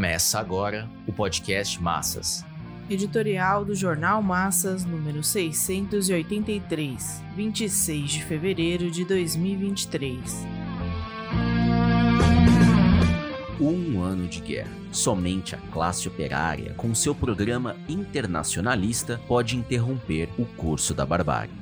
Começa agora o podcast Massas. Editorial do Jornal Massas, número 683, 26 de fevereiro de 2023. Um ano de guerra. Somente a classe operária, com seu programa internacionalista, pode interromper o curso da barbárie.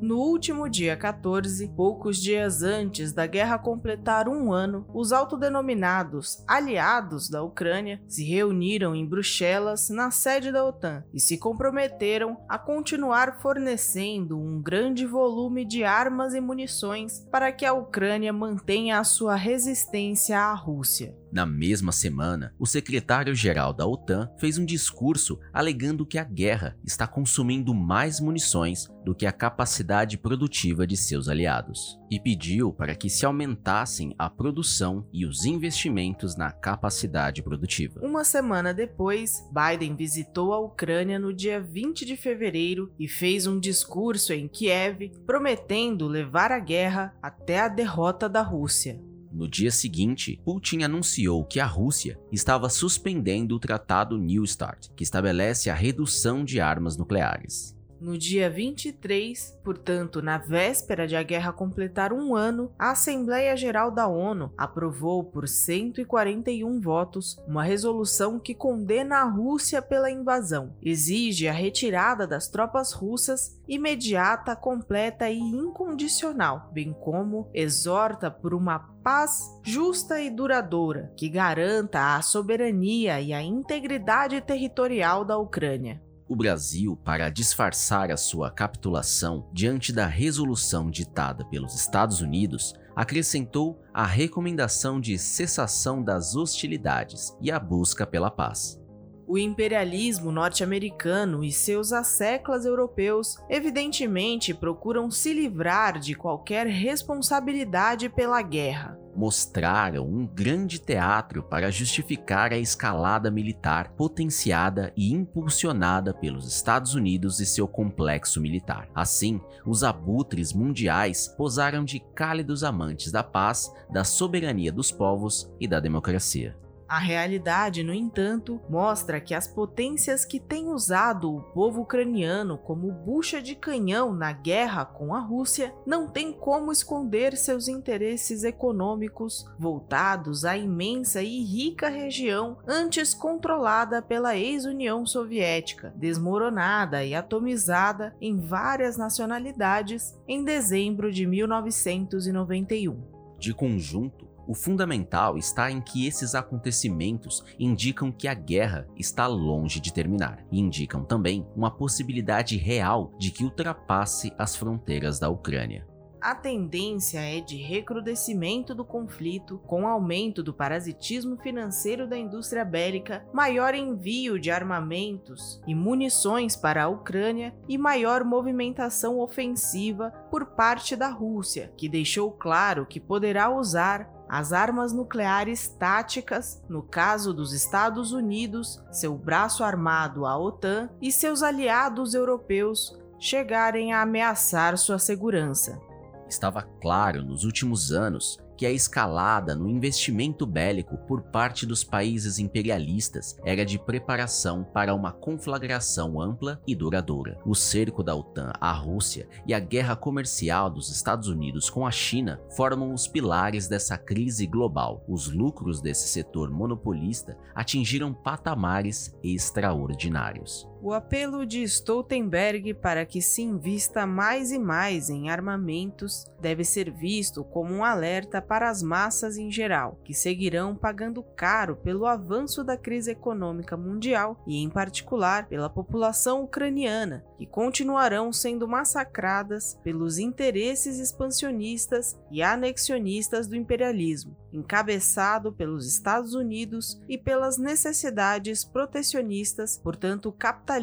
No último dia 14, poucos dias antes da guerra completar um ano, os autodenominados aliados da Ucrânia se reuniram em Bruxelas, na sede da OTAN, e se comprometeram a continuar fornecendo um grande volume de armas e munições para que a Ucrânia mantenha a sua resistência à Rússia. Na mesma semana, o secretário-geral da OTAN fez um discurso alegando que a guerra está consumindo mais munições do que a capacidade produtiva de seus aliados, e pediu para que se aumentassem a produção e os investimentos na capacidade produtiva. Uma semana depois, Biden visitou a Ucrânia no dia 20 de fevereiro e fez um discurso em Kiev prometendo levar a guerra até a derrota da Rússia. No dia seguinte, Putin anunciou que a Rússia estava suspendendo o Tratado New START, que estabelece a redução de armas nucleares. No dia 23, portanto, na véspera de a guerra completar um ano, a Assembleia Geral da ONU aprovou por 141 votos uma resolução que condena a Rússia pela invasão, exige a retirada das tropas russas imediata, completa e incondicional, bem como exorta por uma paz justa e duradoura que garanta a soberania e a integridade territorial da Ucrânia. O Brasil, para disfarçar a sua capitulação diante da resolução ditada pelos Estados Unidos, acrescentou a recomendação de cessação das hostilidades e a busca pela paz. O imperialismo norte-americano e seus asseclas europeus evidentemente procuram se livrar de qualquer responsabilidade pela guerra. Mostraram um grande teatro para justificar a escalada militar potenciada e impulsionada pelos Estados Unidos e seu complexo militar. Assim, os abutres mundiais posaram de cálidos amantes da paz, da soberania dos povos e da democracia. A realidade, no entanto, mostra que as potências que têm usado o povo ucraniano como bucha de canhão na guerra com a Rússia não têm como esconder seus interesses econômicos voltados à imensa e rica região antes controlada pela ex-União Soviética, desmoronada e atomizada em várias nacionalidades em dezembro de 1991. De conjunto, o fundamental está em que esses acontecimentos indicam que a guerra está longe de terminar e indicam também uma possibilidade real de que ultrapasse as fronteiras da Ucrânia. A tendência é de recrudescimento do conflito, com aumento do parasitismo financeiro da indústria bélica, maior envio de armamentos e munições para a Ucrânia e maior movimentação ofensiva por parte da Rússia, que deixou claro que poderá usar as armas nucleares táticas, no caso dos Estados Unidos, seu braço armado, a OTAN, e seus aliados europeus chegarem a ameaçar sua segurança. Estava claro nos últimos anos que a escalada no investimento bélico por parte dos países imperialistas era de preparação para uma conflagração ampla e duradoura. O cerco da OTAN à Rússia e a guerra comercial dos Estados Unidos com a China formam os pilares dessa crise global. Os lucros desse setor monopolista atingiram patamares extraordinários. O apelo de Stoltenberg para que se invista mais e mais em armamentos deve ser visto como um alerta para as massas em geral, que seguirão pagando caro pelo avanço da crise econômica mundial e, em particular, pela população ucraniana, que continuarão sendo massacradas pelos interesses expansionistas e anexionistas do imperialismo encabeçado pelos Estados Unidos e pelas necessidades protecionistas, portanto capitalistas,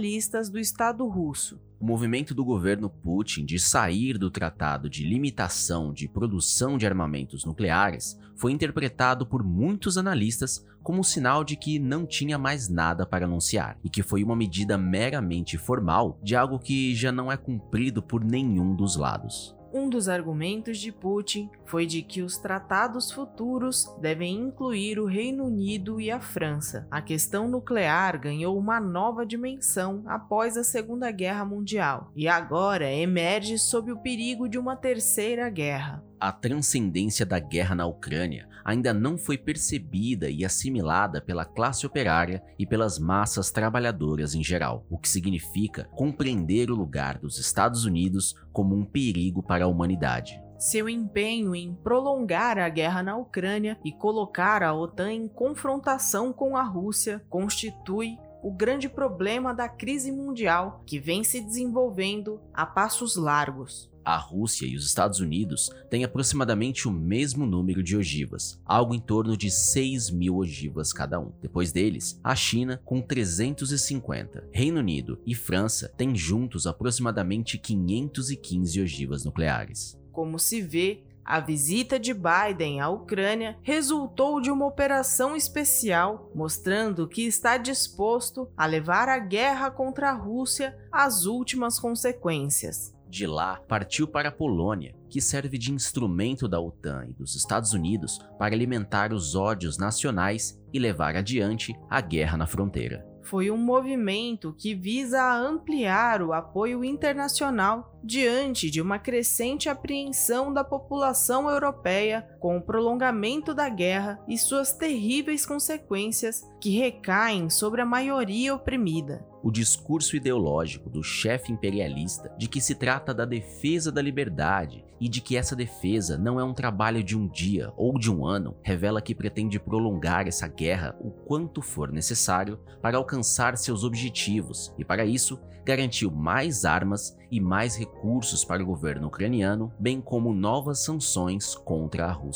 do Estado russo. O movimento do governo Putin de sair do Tratado de Limitação de Produção de Armamentos Nucleares foi interpretado por muitos analistas como sinal de que não tinha mais nada para anunciar e que foi uma medida meramente formal de algo que já não é cumprido por nenhum dos lados. Um dos argumentos de Putin foi de que os tratados futuros devem incluir o Reino Unido e a França. A questão nuclear ganhou uma nova dimensão após a Segunda Guerra Mundial e agora emerge sob o perigo de uma terceira guerra a transcendência da guerra na Ucrânia ainda não foi percebida e assimilada pela classe operária e pelas massas trabalhadoras em geral, o que significa compreender o lugar dos Estados Unidos como um perigo para a humanidade. Seu empenho em prolongar a guerra na Ucrânia e colocar a OTAN em confrontação com a Rússia constitui o grande problema da crise mundial que vem se desenvolvendo a passos largos. A Rússia e os Estados Unidos têm aproximadamente o mesmo número de ogivas, algo em torno de 6 mil ogivas cada um. Depois deles, a China com 350. Reino Unido e França têm juntos aproximadamente 515 ogivas nucleares. Como se vê, a visita de Biden à Ucrânia resultou de uma operação especial, mostrando que está disposto a levar a guerra contra a Rússia às últimas consequências. De lá, partiu para a Polônia, que serve de instrumento da OTAN e dos Estados Unidos para alimentar os ódios nacionais e levar adiante a guerra na fronteira. Foi um movimento que visa ampliar o apoio internacional diante de uma crescente apreensão da população europeia com o prolongamento da guerra e suas terríveis consequências que recaem sobre a maioria oprimida. O discurso ideológico do chefe imperialista de que se trata da defesa da liberdade e de que essa defesa não é um trabalho de um dia ou de um ano revela que pretende prolongar essa guerra o quanto for necessário para alcançar seus objetivos e, para isso, garantiu mais armas e mais recursos para o governo ucraniano, bem como novas sanções contra a Rússia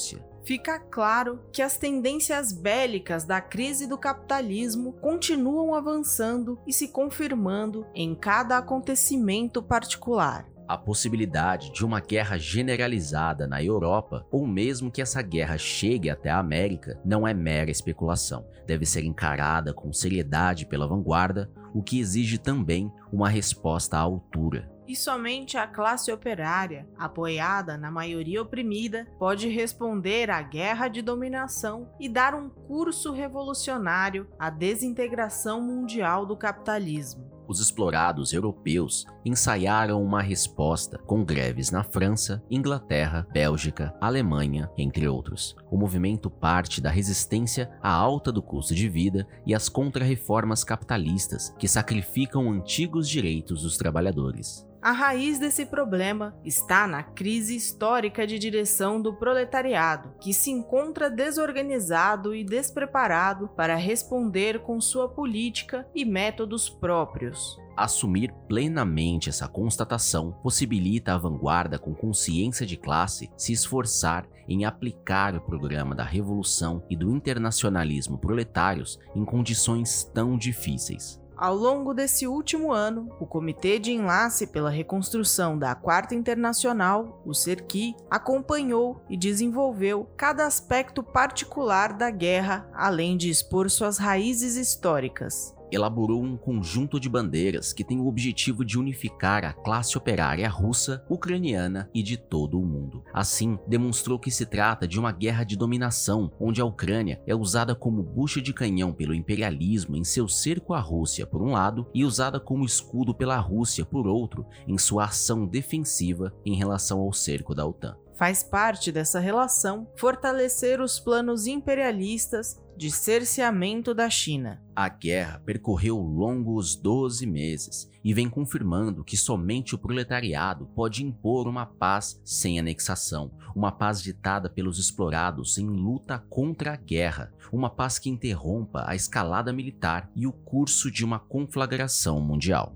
fica claro que as tendências bélicas da crise do capitalismo continuam avançando e se confirmando em cada acontecimento particular. A possibilidade de uma guerra generalizada na Europa, ou mesmo que essa guerra chegue até a América, não é mera especulação. Deve ser encarada com seriedade pela vanguarda, o que exige também uma resposta à altura. E somente a classe operária, apoiada na maioria oprimida, pode responder à guerra de dominação e dar um curso revolucionário à desintegração mundial do capitalismo os explorados europeus ensaiaram uma resposta com greves na França, Inglaterra, Bélgica, Alemanha, entre outros. O movimento parte da resistência à alta do custo de vida e às contrarreformas capitalistas que sacrificam antigos direitos dos trabalhadores. A raiz desse problema está na crise histórica de direção do proletariado, que se encontra desorganizado e despreparado para responder com sua política e métodos próprios. Assumir plenamente essa constatação possibilita a vanguarda com consciência de classe se esforçar em aplicar o programa da revolução e do internacionalismo proletários em condições tão difíceis. Ao longo desse último ano, o Comitê de Enlace pela Reconstrução da Quarta Internacional, o CERQui, acompanhou e desenvolveu cada aspecto particular da guerra, além de expor suas raízes históricas elaborou um conjunto de bandeiras que tem o objetivo de unificar a classe operária russa, ucraniana e de todo o mundo. Assim, demonstrou que se trata de uma guerra de dominação, onde a Ucrânia é usada como bucha de canhão pelo imperialismo em seu cerco à Rússia, por um lado, e usada como escudo pela Rússia, por outro, em sua ação defensiva em relação ao cerco da OTAN. Faz parte dessa relação fortalecer os planos imperialistas de cerceamento da China. A guerra percorreu longos 12 meses e vem confirmando que somente o proletariado pode impor uma paz sem anexação, uma paz ditada pelos explorados em luta contra a guerra, uma paz que interrompa a escalada militar e o curso de uma conflagração mundial.